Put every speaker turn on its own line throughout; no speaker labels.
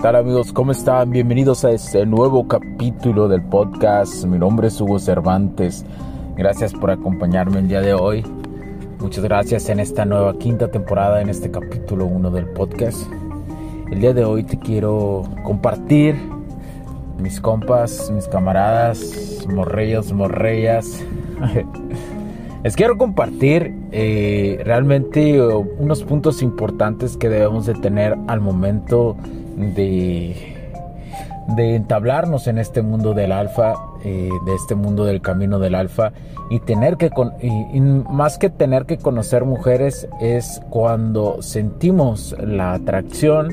Tal amigos? ¿Cómo están? Bienvenidos a este nuevo capítulo del podcast. Mi nombre es Hugo Cervantes. Gracias por acompañarme el día de hoy. Muchas gracias en esta nueva quinta temporada, en este capítulo 1 del podcast. El día de hoy te quiero compartir mis compas, mis camaradas, morrellos, morrellas. Les quiero compartir eh, realmente unos puntos importantes que debemos de tener al momento de, de entablarnos en este mundo del alfa, eh, de este mundo del camino del alfa y tener que, y, más que tener que conocer mujeres es cuando sentimos la atracción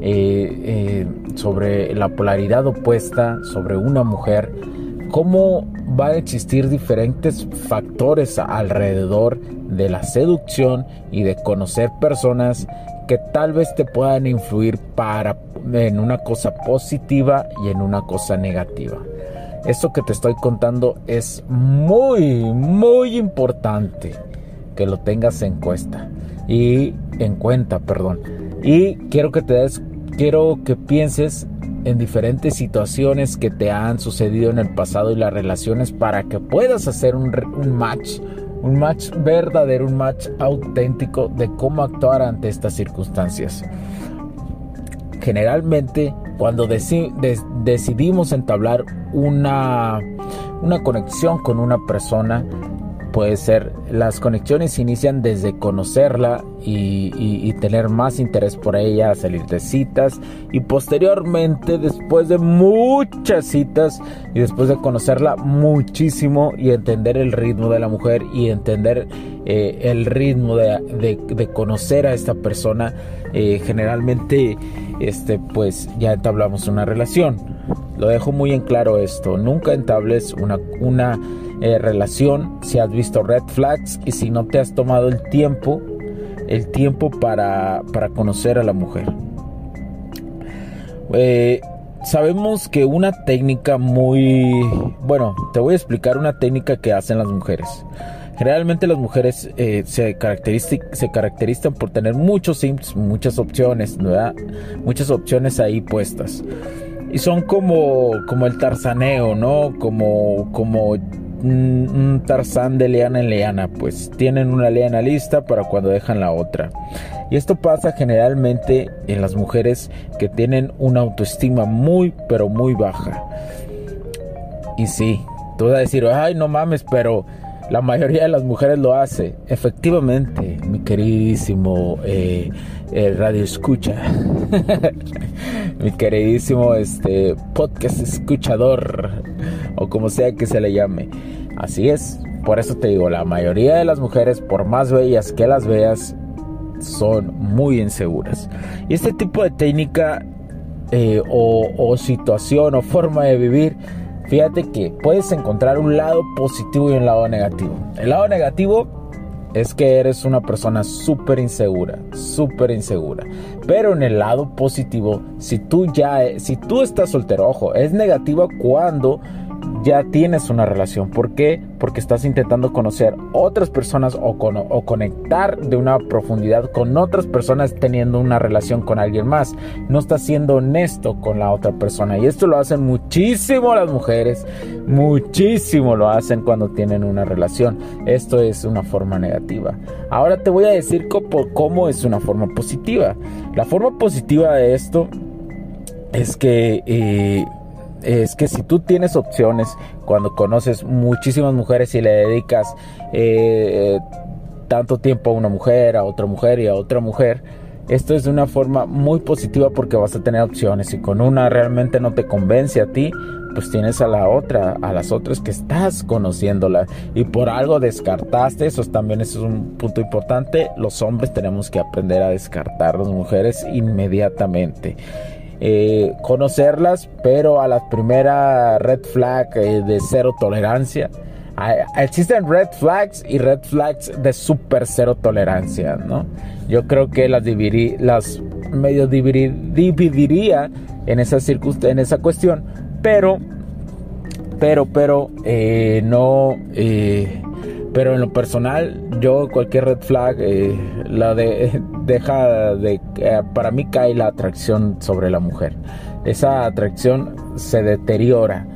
eh, eh, sobre la polaridad opuesta, sobre una mujer, cómo va a existir diferentes factores alrededor de la seducción y de conocer personas que tal vez te puedan influir para en una cosa positiva y en una cosa negativa. Esto que te estoy contando es muy, muy importante que lo tengas en cuenta y en cuenta, perdón. Y quiero que te des, quiero que pienses en diferentes situaciones que te han sucedido en el pasado y las relaciones para que puedas hacer un, match un match verdadero, un match auténtico de cómo actuar ante estas circunstancias. Generalmente, cuando decidimos entablar una, una conexión con una persona, puede ser, las conexiones inician desde conocerla y, tener más interés por ella, salir de citas y posteriormente después de muchas citas y después de conocerla muchísimo y entender el ritmo de la mujer y entender eh, el ritmo de, conocer a esta persona, eh, generalmente este, pues ya entablamos una relación. Lo dejo muy en claro esto, nunca entables una, una eh, relación, si has visto red flags y si no te has tomado el tiempo, el tiempo para, para conocer a la mujer. Eh, sabemos que una técnica muy... Bueno, te voy a explicar una técnica que hacen las mujeres. Generalmente las mujeres eh, se, se caracterizan por tener muchos sims, muchas opciones, ¿verdad? Muchas opciones ahí puestas. Y son como, como el tarzaneo, ¿no? Como, como un tarzán de liana en liana, pues tienen una liana lista para cuando dejan la otra. Y esto pasa generalmente en las mujeres que tienen una autoestima muy, pero muy baja. Y sí, tú vas a decir, ay, no mames, pero la mayoría de las mujeres lo hace. Efectivamente, mi queridísimo eh, eh, radio escucha, mi queridísimo este podcast escuchador o como sea que se le llame. Así es, por eso te digo, la mayoría de las mujeres, por más bellas que las veas, son muy inseguras. Y este tipo de técnica eh, o, o situación o forma de vivir, fíjate que puedes encontrar un lado positivo y un lado negativo. El lado negativo es que eres una persona súper insegura, súper insegura. Pero en el lado positivo, si tú ya, si tú estás soltero, ojo, es negativa cuando ya tienes una relación. ¿Por qué? Porque estás intentando conocer otras personas o, o, conectar de una profundidad con otras personas teniendo una relación con alguien más. No estás siendo honesto con la otra persona. Y esto lo hacen muchísimo las mujeres. Muchísimo lo hacen cuando tienen una relación. Esto es una forma negativa. Ahora te voy a decir cómo, cómo es una forma positiva. La forma positiva de esto es que... Eh, es que si tú tienes opciones cuando conoces muchísimas mujeres y le dedicas eh, tanto tiempo a una mujer, a otra mujer y a otra mujer, esto es de una forma muy positiva porque vas a tener opciones. Y con una realmente no te convence a ti, pues tienes a la otra, a las otras que estás conociéndola. Y por algo descartaste, eso también es un punto importante. Los hombres tenemos que aprender a descartar a las mujeres inmediatamente. Eh, conocerlas, pero a la primera red flag eh, de cero tolerancia. existen red flags y red flags de super cero tolerancia, ¿no? Yo creo que las, las medio dividiría en esa, en esa cuestión, pero, pero, pero, eh, no, pero en lo personal, yo cualquier red flag, eh, la de, deja de, eh, para mí cae la atracción sobre la mujer. Esa atracción se deteriora,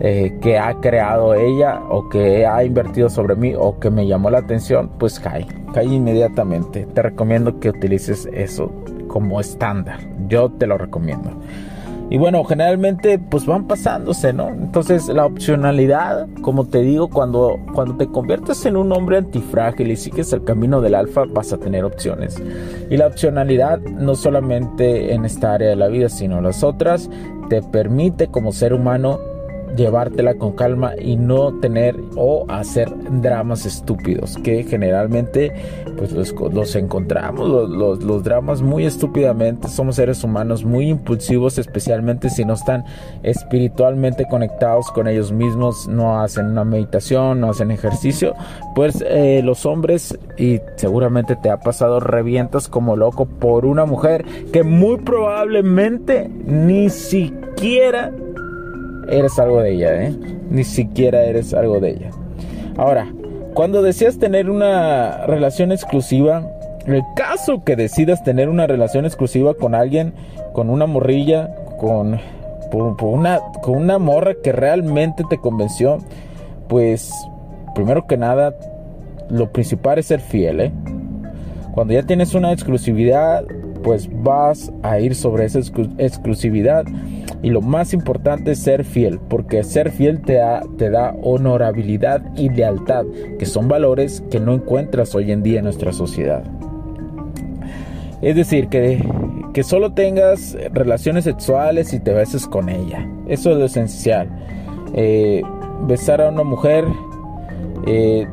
eh, que ha creado ella o que ha invertido sobre mí o que me llamó la atención, pues cae, cae inmediatamente. Te recomiendo que utilices eso como estándar. Yo te lo recomiendo. Y bueno, generalmente pues van pasándose, ¿no? Entonces la opcionalidad, como te digo, cuando, cuando te conviertes en un hombre antifrágil y sigues el camino del alfa, vas a tener opciones. Y la opcionalidad no solamente en esta área de la vida, sino las otras, te permite como ser humano llevártela con calma y no tener o hacer dramas estúpidos que generalmente pues los, encontramos los, los, dramas muy estúpidamente. Somos seres humanos muy impulsivos especialmente si no están espiritualmente conectados con ellos mismos no hacen una meditación no hacen ejercicio pues eh, los hombres y seguramente te ha pasado revientas como loco por una mujer que muy probablemente ni siquiera eres algo de ella, ¿eh? Ni siquiera eres algo de ella. Ahora, cuando deseas tener una relación exclusiva, el caso que decidas tener una relación exclusiva con alguien, con una morrilla, con, una, con una morra que realmente te convenció, pues primero que nada, lo principal es ser fiel, ¿eh? Cuando ya tienes una exclusividad, pues vas a ir sobre esa exclusividad y lo más importante es ser fiel, porque ser fiel te da, te da honorabilidad y lealtad, que son valores que no encuentras hoy en día en nuestra sociedad. Es decir, que, que solo tengas relaciones sexuales y te beses con ella. Eso es lo esencial. Eh, besar a una mujer eh,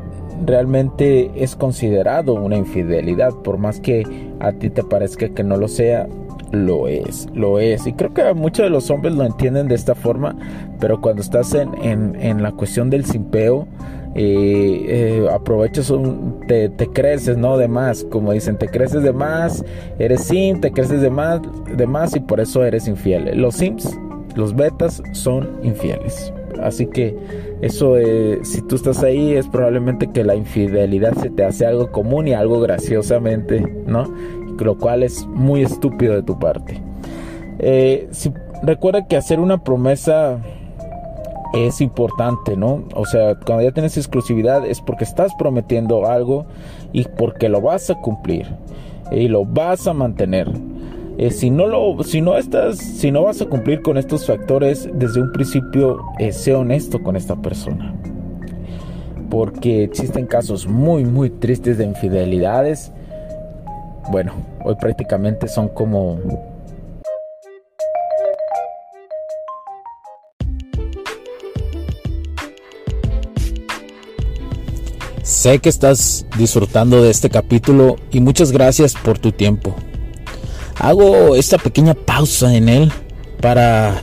realmente es considerado una infidelidad, por más que a ti te parezca que no lo sea, lo es, lo es. Y creo que muchos de los hombres lo entienden de esta forma, pero cuando estás en, en, la cuestión del simpeo, eh, eh, aprovechas, un, te, te, creces, ¿no? De más, como dicen, te creces de más, eres sim, te creces de más, de más y por eso eres infiel. Los sims, los betas son infieles. Así que eso, eh, si tú estás ahí, es probablemente que la infidelidad se te hace algo común y algo graciosamente, ¿no? Lo cual es muy estúpido de tu parte. Eh, recuerda que hacer una promesa es importante, ¿no? O sea, cuando ya tienes exclusividad es porque estás prometiendo algo y porque lo vas a cumplir y lo vas a mantener. Eh, si no lo, si no estás, si no vas a cumplir con estos factores desde un principio, eh, sé honesto con esta persona, porque existen casos muy, muy tristes de infidelidades bueno, hoy prácticamente son como Sé que estás disfrutando de este capítulo y muchas gracias por tu tiempo. Hago esta pequeña pausa en él para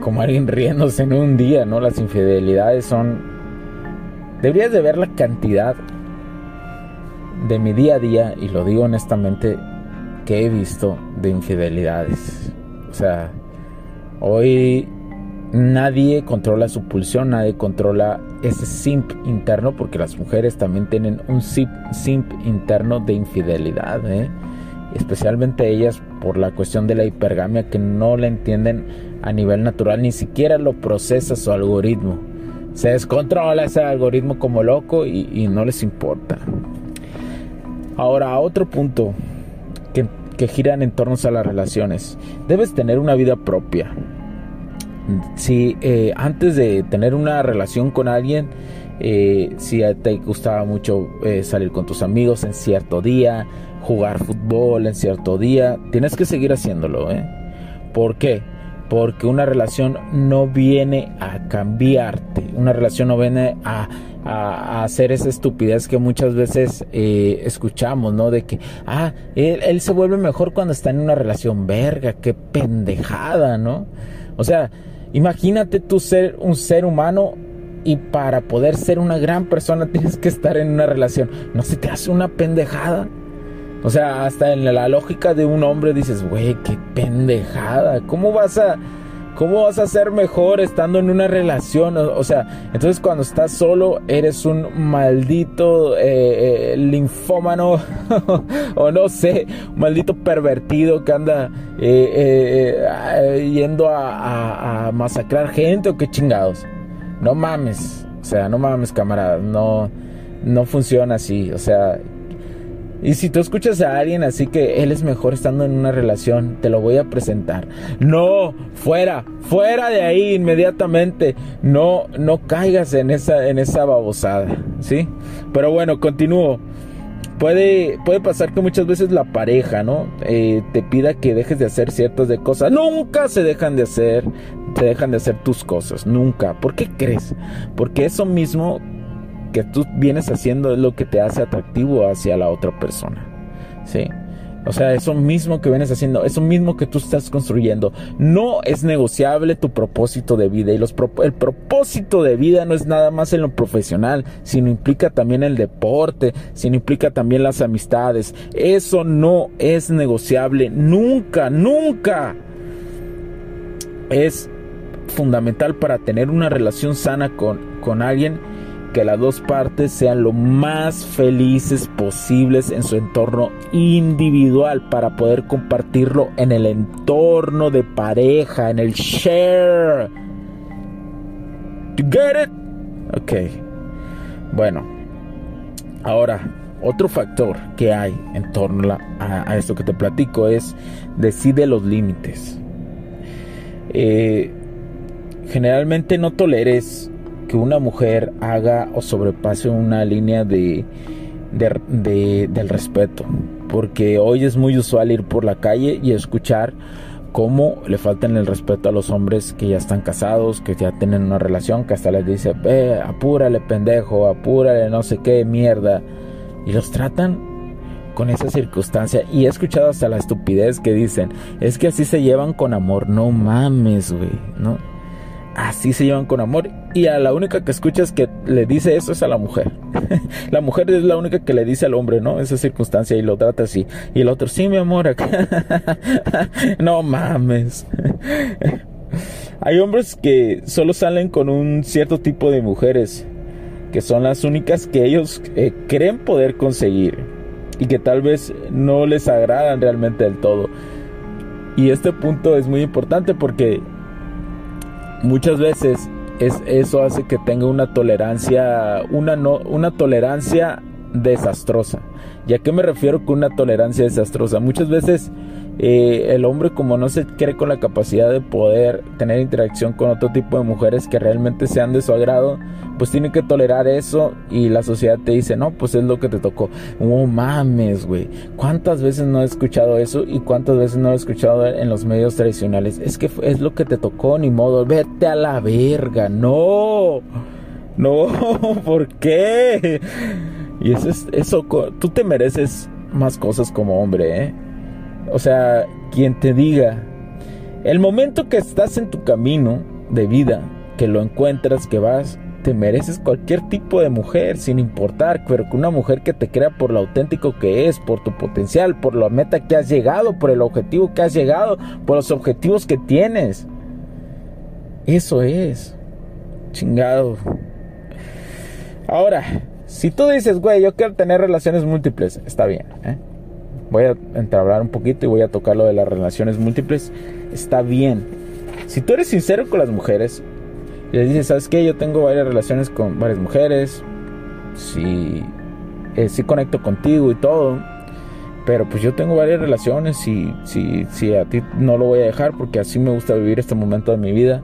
Como, alguien riéndose en un día, ¿no? Las infidelidades son deberías de ver la cantidad de mi día a día, y lo digo honestamente, que he visto de infidelidades. O sea, hoy nadie controla su pulsión, nadie controla ese simp interno, porque las mujeres también tienen un simp, simp interno de infidelidad, ¿eh? especialmente ellas por la cuestión de la hipergamia que no la entienden a nivel natural, ni siquiera lo procesa su algoritmo. Se descontrola ese algoritmo como loco y, no les importa. Ahora, otro punto que, que giran en torno a las relaciones. Debes tener una vida propia. Si eh, antes de tener una relación con alguien, eh, si te gustaba mucho eh, salir con tus amigos en cierto día, jugar fútbol en cierto día, tienes que seguir haciéndolo. ¿eh? ¿Por qué? Porque una relación no viene a cambiarte, una relación no viene a a, hacer esa estupidez que muchas veces eh, escuchamos, ¿no? De que, ah, él, se vuelve mejor cuando está en una relación verga, qué pendejada, ¿no? O sea, imagínate tú ser un ser humano y para poder ser una gran persona tienes que estar en una relación. ¿No se te hace una pendejada? O sea, hasta en la lógica de un hombre dices, güey, qué pendejada. ¿Cómo vas a ¿Cómo vas a ser mejor estando en una relación? O, sea, entonces cuando estás solo eres un maldito eh, eh, linfómano o no sé, un maldito pervertido que anda eh, yendo a, a, masacrar gente o qué chingados. No mames, o sea, no mames camarada, no, no funciona así, o sea, y si tú escuchas a alguien así que él es mejor estando en una relación, te lo voy a presentar. No, fuera, fuera de ahí inmediatamente. No, no caigas en esa, en esa babosada, ¿sí? Pero bueno, continúo. Puede, puede pasar que muchas veces la pareja, ¿no? Eh, te pida que dejes de hacer ciertas de cosas. Nunca se dejan de hacer, te dejan de hacer tus cosas, nunca. ¿Por qué crees? Porque eso mismo que tú vienes haciendo es lo que te hace atractivo hacia la otra persona. ¿Sí? O sea, eso mismo que vienes haciendo, eso mismo que tú estás construyendo, no es negociable tu propósito de vida. Y los el propósito de vida no es nada más en lo profesional, sino implica también el deporte, sino implica también las amistades. Eso no es negociable, nunca, nunca. Es fundamental para tener una relación sana con, con alguien que las dos partes sean lo más felices posibles en su entorno individual para poder compartirlo en el entorno de pareja, en el share. You get it? Ok. Bueno. Ahora, otro factor que hay en torno a, esto que te platico es decide los límites. Eh, generalmente no toleres que una mujer haga o sobrepase una línea de, del respeto. Porque hoy es muy usual ir por la calle y escuchar cómo le faltan el respeto a los hombres que ya están casados, que ya tienen una relación, que hasta les dice, eh, apúrale pendejo, apúrale no sé qué mierda. Y los tratan con esa circunstancia. Y he escuchado hasta la estupidez que dicen, es que así se llevan con amor. No mames, güey, ¿no? Así se llevan con amor y a la única que escuchas que le dice eso es a la mujer. la mujer es la única que le dice al hombre, ¿no? Esa circunstancia y lo trata así. Y el otro, sí, mi amor, no mames. Hay hombres que solo salen con un cierto tipo de mujeres, que son las únicas que ellos eh, creen poder conseguir y que tal vez no les agradan realmente del todo. Y este punto es muy importante porque muchas veces es, eso hace que tenga una tolerancia, una, no, una tolerancia desastrosa. ¿Y a qué me refiero con una tolerancia desastrosa? Muchas veces eh, el hombre como no se cree con la capacidad de poder tener interacción con otro tipo de mujeres que realmente sean de su agrado, pues tiene que tolerar eso y la sociedad te dice, no, pues es lo que te tocó. Oh, mames, güey. ¿Cuántas veces no he escuchado eso y cuántas veces no he escuchado en los medios tradicionales? Es que es lo que te tocó, ni modo. Vete a la verga. No. No, ¿por qué? Y eso es, eso, tú te mereces más cosas como hombre, ¿eh? O sea, quien te diga, el momento que estás en tu camino de vida, que lo encuentras, que vas, te mereces cualquier tipo de mujer, sin importar, pero que una mujer que te crea por lo auténtico que es, por tu potencial, por la meta que has llegado, por el objetivo que has llegado, por los objetivos que tienes. Eso es. Chingado. Ahora, si tú dices, güey, yo quiero tener relaciones múltiples, está bien. ¿eh? Voy a entablar un poquito y voy a tocar lo de las relaciones múltiples. Está bien. Si tú eres sincero con las mujeres y les dices, ¿sabes qué? Yo tengo varias relaciones con varias mujeres. Si, eh, si conecto contigo y todo. Pero pues yo tengo varias relaciones y si, si a ti no lo voy a dejar porque así me gusta vivir este momento de mi vida.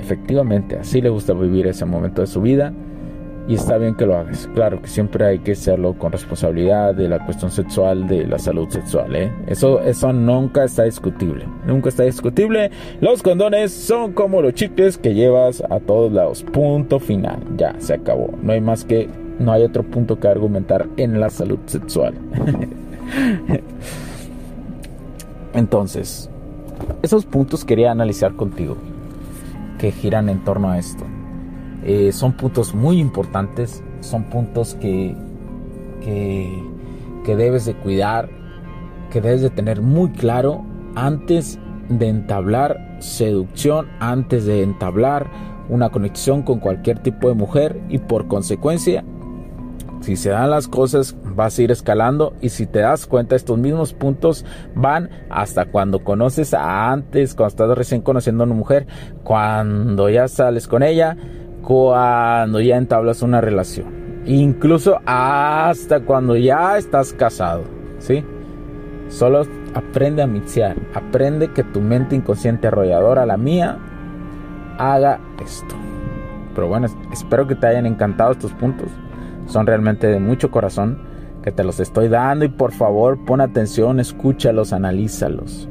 Efectivamente, así le gusta vivir ese momento de su vida y está bien que lo hagas. Claro que siempre hay que hacerlo con responsabilidad de la cuestión sexual, de la salud sexual. ¿eh? Eso, eso nunca está discutible. Nunca está discutible. Los condones son como los chicles que llevas a todos lados. Punto final. Ya, se acabó. No hay más que, no hay otro punto que argumentar en la salud sexual. Entonces, esos puntos quería analizar contigo que giran en torno a esto. Eh, son puntos muy importantes, son puntos que, que, que debes de cuidar, que debes de tener muy claro antes de entablar seducción, antes de entablar una conexión con cualquier tipo de mujer y por consecuencia, si se dan las cosas, vas a ir escalando y si te das cuenta, estos mismos puntos van hasta cuando conoces a antes, cuando estás recién conociendo a una mujer, cuando ya sales con ella, cuando ya entablas una relación. Incluso hasta cuando ya estás casado. ¿Sí? Solo aprende a mixear. Aprende que tu mente inconsciente arrolladora, la mía, haga esto. Pero bueno, espero que te hayan encantado estos puntos. Son realmente de mucho corazón que te los estoy dando y por favor pon atención, escúchalos, analízalos.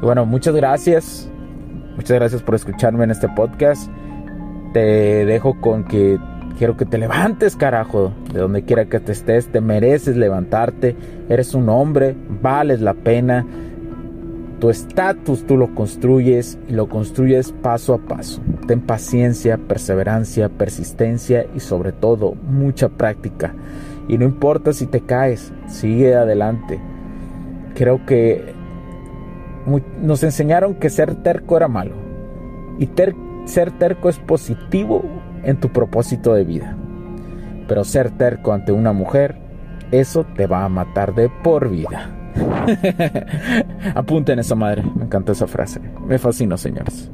Bueno, muchas gracias. Muchas gracias por escucharme en este podcast te dejo con que quiero que te levantes, carajo, de donde quiera que te estés, te mereces levantarte, eres un hombre, vales la pena. Tu estatus tú lo construyes y lo construyes paso a paso. Ten paciencia, perseverancia, persistencia y sobre todo mucha práctica. Y no importa si te caes, sigue adelante. Creo que nos enseñaron que ser terco era malo. Y terco ser terco es positivo en tu propósito de vida. Pero ser terco ante una mujer, eso te va a matar de por vida. Apunten esa madre, me encanta esa frase. Me fascina, señores.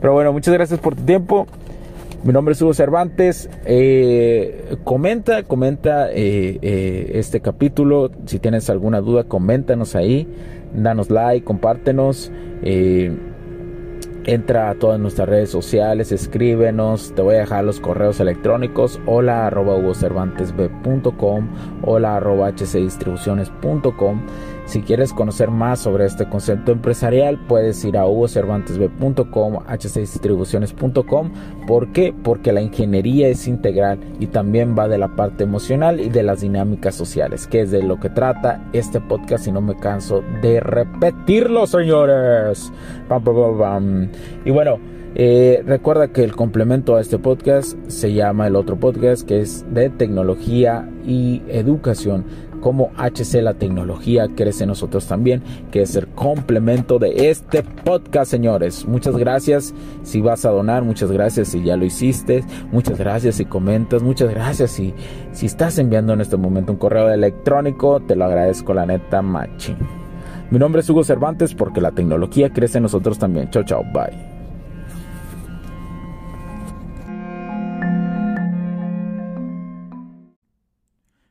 Pero bueno, muchas gracias por tu tiempo. Mi nombre es Hugo Cervantes. Eh, comenta, comenta eh, eh, este capítulo. Si tienes alguna duda, coméntanos ahí. Danos like, compártenos. Entra a todas nuestras redes sociales, escríbenos, te voy a dejar los correos electrónicos, hola arroba hugocervantesb.com, hola arroba hcdistribuciones.com. Si quieres conocer más sobre este concepto empresarial, puedes ir a hugocervantesb.com, hcdistribuciones.com. ¿Por qué? Porque la ingeniería es integral y también va de la parte emocional y de las dinámicas sociales, que es de lo que trata este podcast y no me canso de repetirlo, señores. Y bueno, eh, recuerda que el complemento a este podcast se llama el otro podcast que es de tecnología y educación como HC la tecnología crece en nosotros también, que es el complemento de este podcast, señores. Muchas gracias si vas a donar, muchas gracias si ya lo hiciste, muchas gracias si comentas, muchas gracias si, si estás enviando en este momento un correo electrónico, te lo agradezco la neta machi. Mi nombre es Hugo Cervantes porque la tecnología crece en nosotros también. Chao, chao, bye.